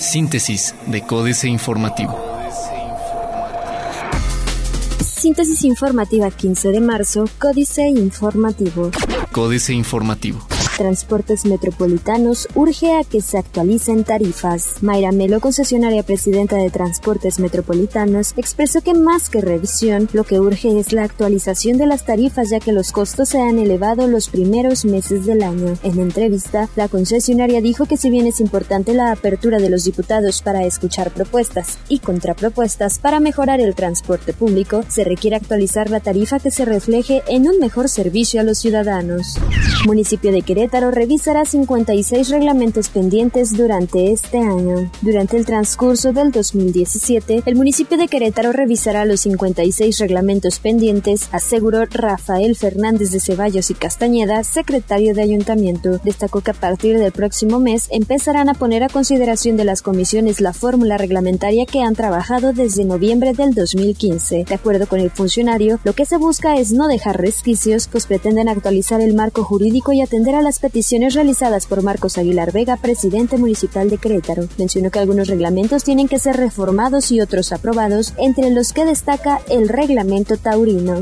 Síntesis de Códice Informativo. Síntesis informativa 15 de marzo, Códice Informativo. Códice Informativo. Transportes Metropolitanos urge a que se actualicen tarifas. Mayra Melo, concesionaria presidenta de Transportes Metropolitanos, expresó que más que revisión, lo que urge es la actualización de las tarifas ya que los costos se han elevado los primeros meses del año. En entrevista, la concesionaria dijo que si bien es importante la apertura de los diputados para escuchar propuestas y contrapropuestas para mejorar el transporte público, se requiere actualizar la tarifa que se refleje en un mejor servicio a los ciudadanos. Municipio de Querétaro Querétaro revisará 56 reglamentos pendientes durante este año. Durante el transcurso del 2017, el municipio de Querétaro revisará los 56 reglamentos pendientes, aseguró Rafael Fernández de Ceballos y Castañeda, secretario de ayuntamiento. Destacó que a partir del próximo mes empezarán a poner a consideración de las comisiones la fórmula reglamentaria que han trabajado desde noviembre del 2015. De acuerdo con el funcionario, lo que se busca es no dejar resquicios, pues pretenden actualizar el marco jurídico y atender a las peticiones realizadas por Marcos Aguilar Vega, presidente municipal de Querétaro. Mencionó que algunos reglamentos tienen que ser reformados y otros aprobados, entre los que destaca el reglamento taurino.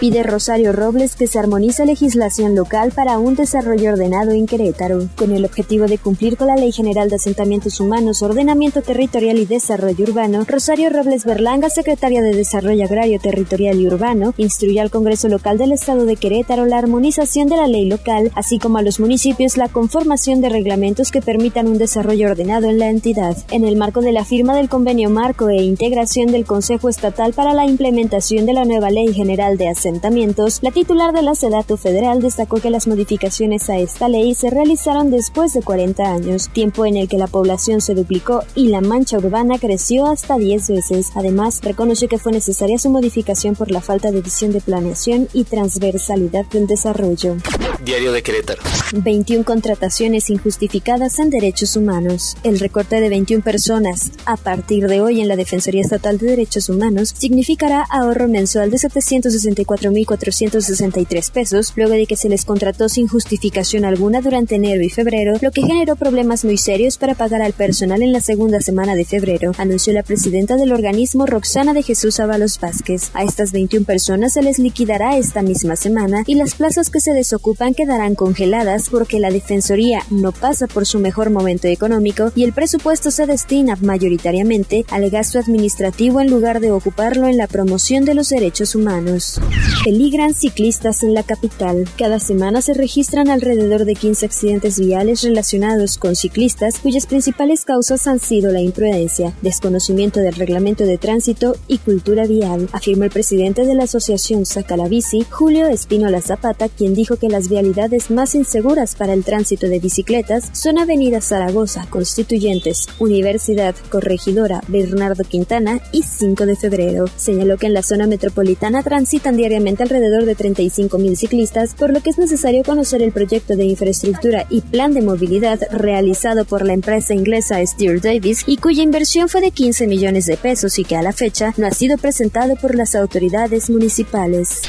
Pide Rosario Robles que se armonice legislación local para un desarrollo ordenado en Querétaro, con el objetivo de cumplir con la Ley General de Asentamientos Humanos, Ordenamiento Territorial y Desarrollo Urbano. Rosario Robles Berlanga, secretaria de Desarrollo Agrario Territorial y Urbano, instruyó al Congreso Local del Estado de Querétaro la armonización de la ley local, así como a los municipios la conformación de reglamentos que permitan un desarrollo ordenado en la entidad. En el marco de la firma del convenio marco e integración del Consejo Estatal para la implementación de la nueva Ley General de Asentamientos, la titular de la SEDATU Federal destacó que las modificaciones a esta ley se realizaron después de 40 años, tiempo en el que la población se duplicó y la mancha urbana creció hasta 10 veces. Además, reconoció que fue necesaria su modificación por la falta de visión de planeación y transversalidad del desarrollo. Diario de Querétaro. 21 contrataciones injustificadas en derechos humanos. El recorte de 21 personas a partir de hoy en la Defensoría Estatal de Derechos Humanos significará ahorro mensual de 764 4.463 pesos, luego de que se les contrató sin justificación alguna durante enero y febrero, lo que generó problemas muy serios para pagar al personal en la segunda semana de febrero, anunció la presidenta del organismo Roxana de Jesús Ábalos Vázquez. A estas 21 personas se les liquidará esta misma semana y las plazas que se desocupan quedarán congeladas porque la Defensoría no pasa por su mejor momento económico y el presupuesto se destina mayoritariamente al gasto administrativo en lugar de ocuparlo en la promoción de los derechos humanos. Peligran ciclistas en la capital. Cada semana se registran alrededor de 15 accidentes viales relacionados con ciclistas cuyas principales causas han sido la imprudencia, desconocimiento del reglamento de tránsito y cultura vial, afirmó el presidente de la asociación Saca la Bici, Julio Espinola Zapata, quien dijo que las vialidades más inseguras para el tránsito de bicicletas son Avenida Zaragoza, Constituyentes, Universidad, Corregidora, Bernardo Quintana y 5 de febrero. Señaló que en la zona metropolitana transitan diariamente alrededor de 35.000 ciclistas, por lo que es necesario conocer el proyecto de infraestructura y plan de movilidad realizado por la empresa inglesa Steer Davis y cuya inversión fue de 15 millones de pesos y que a la fecha no ha sido presentado por las autoridades municipales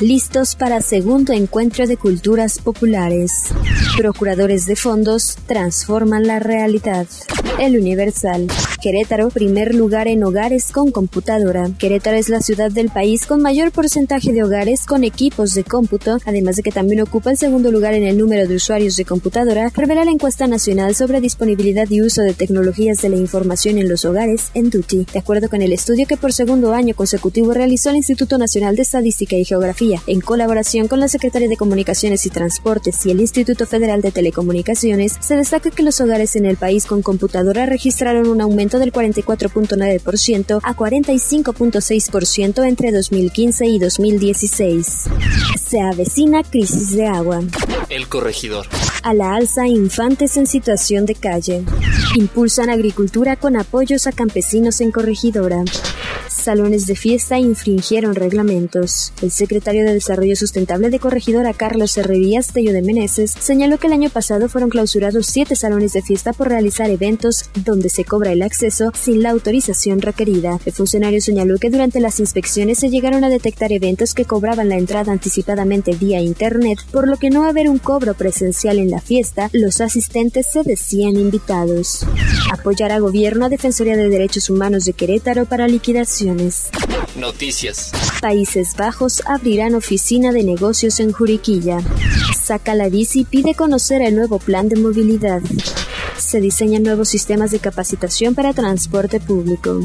listos para segundo encuentro de culturas populares. Procuradores de fondos transforman la realidad. El Universal. Querétaro, primer lugar en hogares con computadora. Querétaro es la ciudad del país con mayor porcentaje de hogares con equipos de cómputo, además de que también ocupa el segundo lugar en el número de usuarios de computadora, revela la encuesta nacional sobre disponibilidad y uso de tecnologías de la información en los hogares en DUTI, de acuerdo con el estudio que por segundo año consecutivo realizó el Instituto Nacional de Estadística y Geografía, en colaboración con la Secretaría de Comunicaciones y Transportes y el Instituto Federal de Telecomunicaciones, se destaca que los hogares en el país con computadora registraron un aumento del 44.9% a 45.6% entre 2015 y 2016. Se avecina crisis de agua. El corregidor. A la alza infantes en situación de calle. Impulsan agricultura con apoyos a campesinos en corregidora. Salones de fiesta infringieron reglamentos. El secretario de Desarrollo Sustentable de Corregidora Carlos Herrerías Tello de Meneses señaló que el año pasado fueron clausurados siete salones de fiesta por realizar eventos donde se cobra el acceso sin la autorización requerida. El funcionario señaló que durante las inspecciones se llegaron a detectar eventos que cobraban la entrada anticipadamente vía internet, por lo que no haber un cobro presencial en la fiesta, los asistentes se decían invitados. Apoyar a gobierno a Defensoría de Derechos Humanos de Querétaro para Noticias. Países Bajos abrirán oficina de negocios en Juriquilla. Saca la bici y pide conocer el nuevo plan de movilidad se diseñan nuevos sistemas de capacitación para transporte público.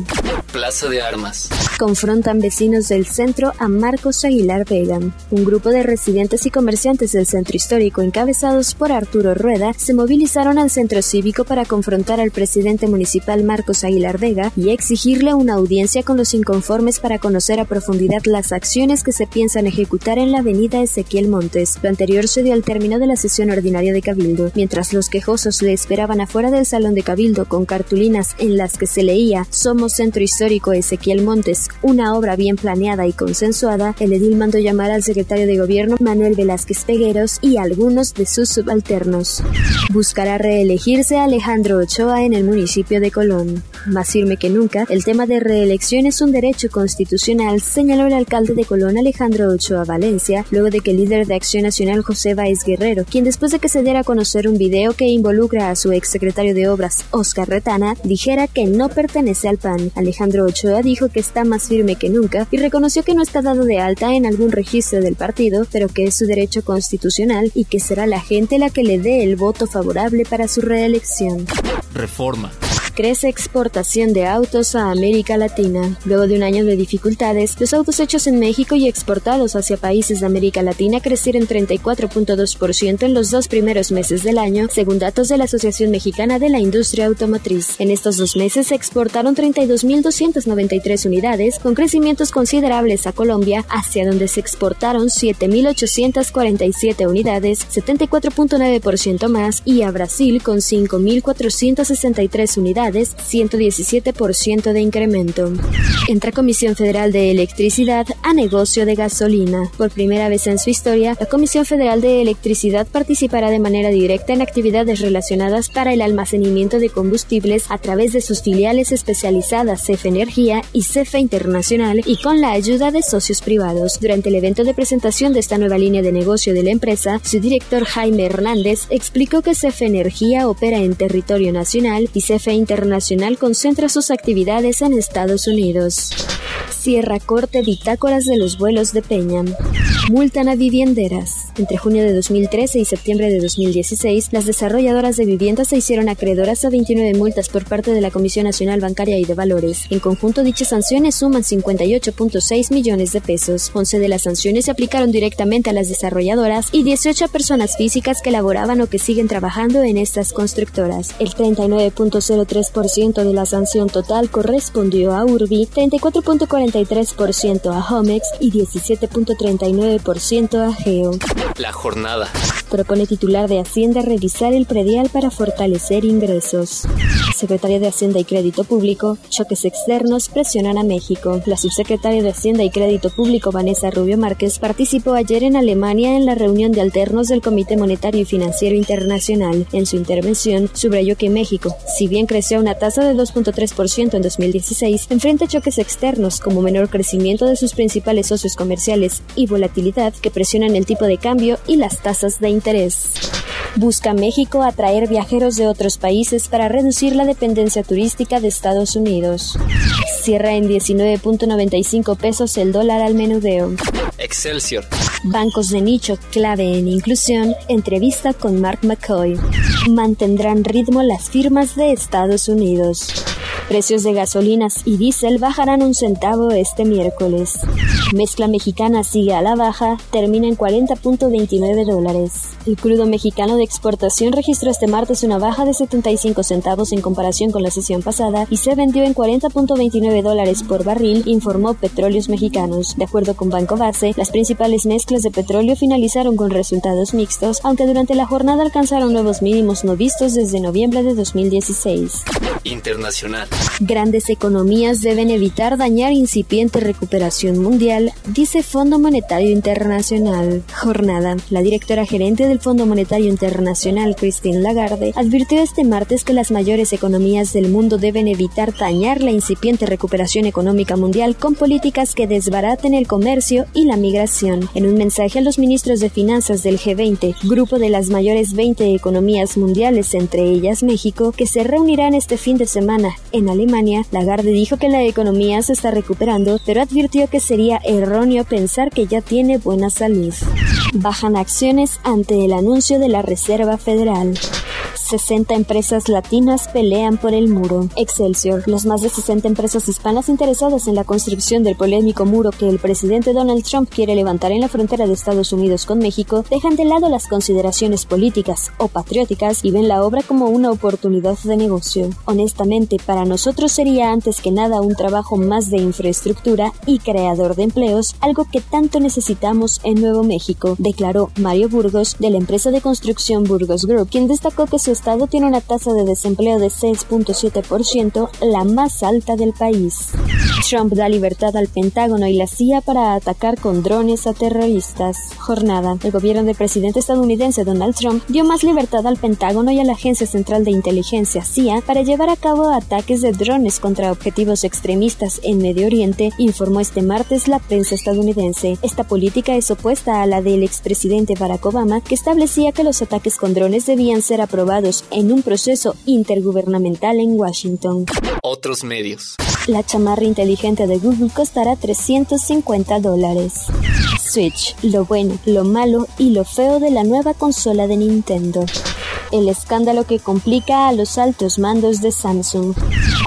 Plaza de Armas. Confrontan vecinos del centro a Marcos Aguilar Vega. Un grupo de residentes y comerciantes del centro histórico, encabezados por Arturo Rueda, se movilizaron al centro cívico para confrontar al presidente municipal Marcos Aguilar Vega y exigirle una audiencia con los inconformes para conocer a profundidad las acciones que se piensan ejecutar en la avenida Ezequiel Montes. Lo anterior se dio al término de la sesión ordinaria de Cabildo, mientras los quejosos le esperaban afuera del salón de Cabildo con cartulinas en las que se leía Somos Centro Histórico Ezequiel Montes una obra bien planeada y consensuada, el edil mandó llamar al secretario de gobierno Manuel Velázquez Pegueros y algunos de sus subalternos. Buscará reelegirse Alejandro Ochoa en el municipio de Colón. Más firme que nunca, el tema de reelección es un derecho constitucional, señaló el alcalde de Colón Alejandro Ochoa Valencia, luego de que el líder de Acción Nacional José Báez Guerrero, quien después de que se diera a conocer un video que involucra a su exsecretario de Obras, Oscar Retana, dijera que no pertenece al PAN. Alejandro Ochoa dijo que está más firme que nunca y reconoció que no está dado de alta en algún registro del partido, pero que es su derecho constitucional y que será la gente la que le dé el voto favorable para su reelección. Reforma crece exportación de autos a América Latina. Luego de un año de dificultades, los autos hechos en México y exportados hacia países de América Latina crecieron 34.2% en los dos primeros meses del año, según datos de la Asociación Mexicana de la Industria Automotriz. En estos dos meses se exportaron 32.293 unidades, con crecimientos considerables a Colombia, hacia donde se exportaron 7.847 unidades, 74.9% más, y a Brasil con 5.463 unidades 117% de incremento. Entra Comisión Federal de Electricidad a negocio de gasolina. Por primera vez en su historia, la Comisión Federal de Electricidad participará de manera directa en actividades relacionadas para el almacenamiento de combustibles a través de sus filiales especializadas CFE Energía y CFE Internacional y con la ayuda de socios privados. Durante el evento de presentación de esta nueva línea de negocio de la empresa, su director Jaime Hernández explicó que CFE Energía opera en territorio nacional y CFE Internacional internacional concentra sus actividades en Estados Unidos. Sierra Corte bitácoras de los vuelos de Peña. Multan a vivienderas. Entre junio de 2013 y septiembre de 2016, las desarrolladoras de viviendas se hicieron acreedoras a 29 multas por parte de la Comisión Nacional Bancaria y de Valores. En conjunto, dichas sanciones suman 58.6 millones de pesos. 11 de las sanciones se aplicaron directamente a las desarrolladoras y 18 a personas físicas que laboraban o que siguen trabajando en estas constructoras. El 39.03% de la sanción total correspondió a Urbi, 34.43% a Homex y 17.39% ciento a Geo. La jornada. Propone titular de Hacienda revisar el predial para fortalecer ingresos. Secretaria de Hacienda y Crédito Público, choques externos presionan a México. La subsecretaria de Hacienda y Crédito Público, Vanessa Rubio Márquez, participó ayer en Alemania en la reunión de alternos del Comité Monetario y Financiero Internacional. En su intervención, subrayó que México, si bien creció a una tasa de 2.3% en 2016, enfrenta choques externos como menor crecimiento de sus principales socios comerciales y volatilidad que presionan el tipo de cambio y las tasas de interés. Busca México atraer viajeros de otros países para reducir la dependencia turística de Estados Unidos. Cierra en 19.95 pesos el dólar al menudeo. Excelsior. Bancos de nicho clave en inclusión. Entrevista con Mark McCoy. Mantendrán ritmo las firmas de Estados Unidos. Precios de gasolinas y diésel bajarán un centavo este miércoles. Mezcla mexicana sigue a la baja, termina en 40.29 dólares. El crudo mexicano de exportación registró este martes una baja de 75 centavos en comparación con la sesión pasada y se vendió en 40.29 dólares por barril, informó Petróleos Mexicanos. De acuerdo con Banco Base, las principales mezclas de petróleo finalizaron con resultados mixtos, aunque durante la jornada alcanzaron nuevos mínimos no vistos desde noviembre de 2016. Internacional. Grandes economías deben evitar dañar incipiente recuperación mundial, dice Fondo Monetario Internacional. Jornada. La directora gerente del Fondo Monetario Internacional, Christine Lagarde, advirtió este martes que las mayores economías del mundo deben evitar dañar la incipiente recuperación económica mundial con políticas que desbaraten el comercio y la migración. En un mensaje a los ministros de finanzas del G20, grupo de las mayores 20 economías mundiales, entre ellas México, que se reunirán este fin de semana en Alemania, Lagarde dijo que la economía se está recuperando, pero advirtió que sería erróneo pensar que ya tiene buena salud. Bajan acciones ante el anuncio de la Reserva Federal. 60 empresas latinas pelean por el muro. Excelsior. Los más de 60 empresas hispanas interesadas en la construcción del polémico muro que el presidente Donald Trump quiere levantar en la frontera de Estados Unidos con México dejan de lado las consideraciones políticas o patrióticas y ven la obra como una oportunidad de negocio. Honestamente, para nosotros sería antes que nada un trabajo más de infraestructura y creador de empleos, algo que tanto necesitamos en Nuevo México, declaró Mario Burgos de la empresa de construcción Burgos Group, quien destacó que su estado tiene una tasa de desempleo de 6.7%, la más alta del país. Trump da libertad al Pentágono y la CIA para atacar con drones a terroristas. Jornada. El gobierno del presidente estadounidense Donald Trump dio más libertad al Pentágono y a la Agencia Central de Inteligencia CIA para llevar a cabo ataques de drones contra objetivos extremistas en Medio Oriente, informó este martes la prensa estadounidense. Esta política es opuesta a la del expresidente Barack Obama, que establecía que los ataques con drones debían ser aprobados en un proceso intergubernamental en Washington. Otros medios. La chamarra inteligente de Google costará 350 dólares. Switch, lo bueno, lo malo y lo feo de la nueva consola de Nintendo. El escándalo que complica a los altos mandos de Samsung.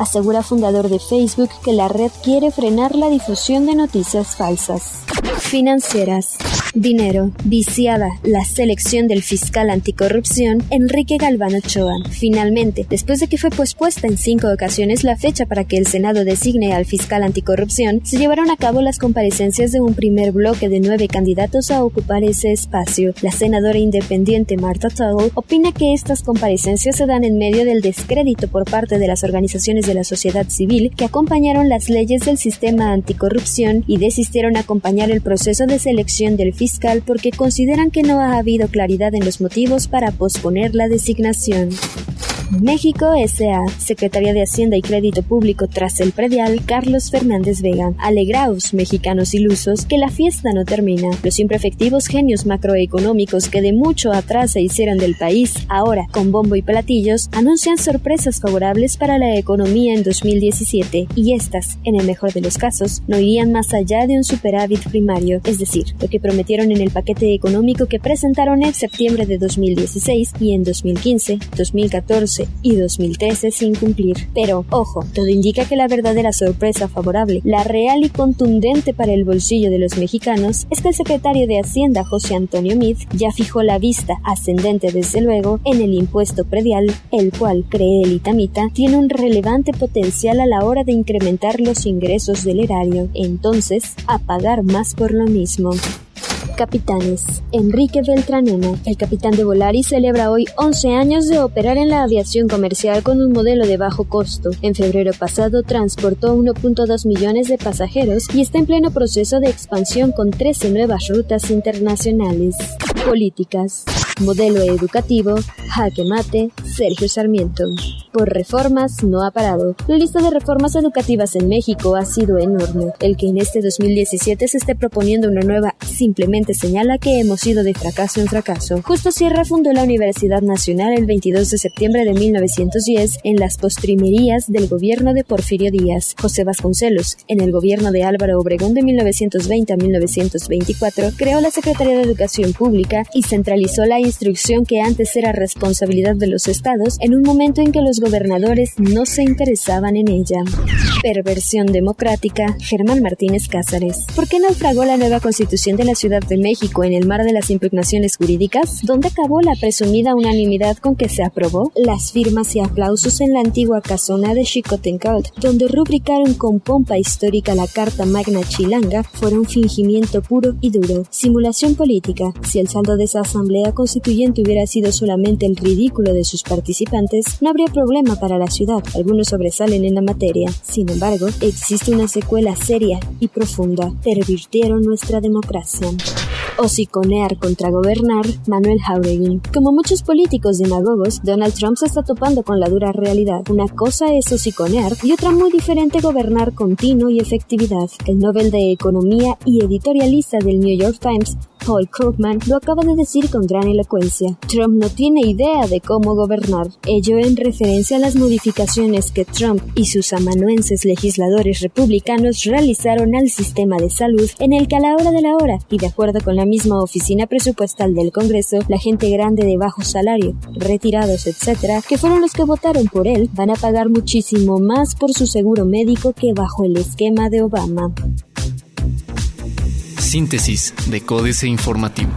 Asegura fundador de Facebook que la red quiere frenar la difusión de noticias falsas. Financieras. Dinero. Viciada. La selección del fiscal anticorrupción Enrique Galván Ochoa. Finalmente, después de que fue pospuesta en cinco ocasiones la fecha para que el Senado designe al fiscal anticorrupción, se llevaron a cabo las comparecencias de un primer bloque de nueve candidatos a ocupar ese espacio. La senadora independiente Marta Tuttle opina que estas comparecencias se dan en medio del descrédito por parte de las organizaciones de la sociedad civil que acompañaron las leyes del sistema anticorrupción y desistieron a acompañar el proceso de selección del fiscal porque consideran que no ha habido claridad en los motivos para posponer la designación. México S.A. Secretaría de Hacienda y Crédito Público tras el predial, Carlos Fernández Vega. Alegraos, mexicanos ilusos, que la fiesta no termina. Los siempre efectivos genios macroeconómicos que de mucho atrás se hicieron del país, ahora, con bombo y platillos, anuncian sorpresas favorables para la economía en 2017, y estas, en el mejor de los casos, no irían más allá de un superávit primario, es decir, lo que prometieron en el paquete económico que presentaron en septiembre de 2016 y en 2015, 2014, y 2013 sin cumplir. Pero, ojo, todo indica que la verdadera sorpresa favorable, la real y contundente para el bolsillo de los mexicanos, es que el secretario de Hacienda, José Antonio Meade, ya fijó la vista, ascendente desde luego, en el impuesto predial, el cual, cree el Itamita, tiene un relevante potencial a la hora de incrementar los ingresos del erario, entonces, a pagar más por lo mismo. Capitanes. Enrique Beltranena, el capitán de Volaris, celebra hoy 11 años de operar en la aviación comercial con un modelo de bajo costo. En febrero pasado transportó 1.2 millones de pasajeros y está en pleno proceso de expansión con 13 nuevas rutas internacionales. Políticas. Modelo educativo, jaque mate, Sergio Sarmiento. Por reformas no ha parado. La lista de reformas educativas en México ha sido enorme. El que en este 2017 se esté proponiendo una nueva simplemente señala que hemos ido de fracaso en fracaso. Justo Sierra fundó la Universidad Nacional el 22 de septiembre de 1910 en las postrimerías del gobierno de Porfirio Díaz. José Vasconcelos, en el gobierno de Álvaro Obregón de 1920 a 1924, creó la Secretaría de Educación Pública y centralizó la instrucción que antes era responsabilidad de los estados en un momento en que los gobernadores no se interesaban en ella. Perversión democrática, Germán Martínez Cázares. ¿Por qué naufragó la nueva constitución de la Ciudad de México en el mar de las impugnaciones jurídicas, donde acabó la presumida unanimidad con que se aprobó las firmas y aplausos en la antigua casona de Chicotencalt, donde rubricaron con pompa histórica la Carta Magna Chilanga, fuera un fingimiento puro y duro, simulación política. Si el saldo de esa asamblea constituyente hubiera sido solamente el ridículo de sus participantes, no habría problema para la ciudad. Algunos sobresalen en la materia. Sin embargo, existe una secuela seria y profunda. Pervirtieron nuestra democracia. Hociconear contra gobernar, Manuel Jauregui. Como muchos políticos demagogos, Donald Trump se está topando con la dura realidad. Una cosa es hociconear y otra muy diferente gobernar continuo y efectividad. El Nobel de Economía y editorialista del New York Times Paul Krugman lo acaba de decir con gran elocuencia. Trump no tiene idea de cómo gobernar, ello en referencia a las modificaciones que Trump y sus amanuenses legisladores republicanos realizaron al sistema de salud en el que a la hora de la hora, y de acuerdo con la misma oficina presupuestal del Congreso, la gente grande de bajo salario, retirados, etc., que fueron los que votaron por él, van a pagar muchísimo más por su seguro médico que bajo el esquema de Obama. Síntesis de Códice Informativo.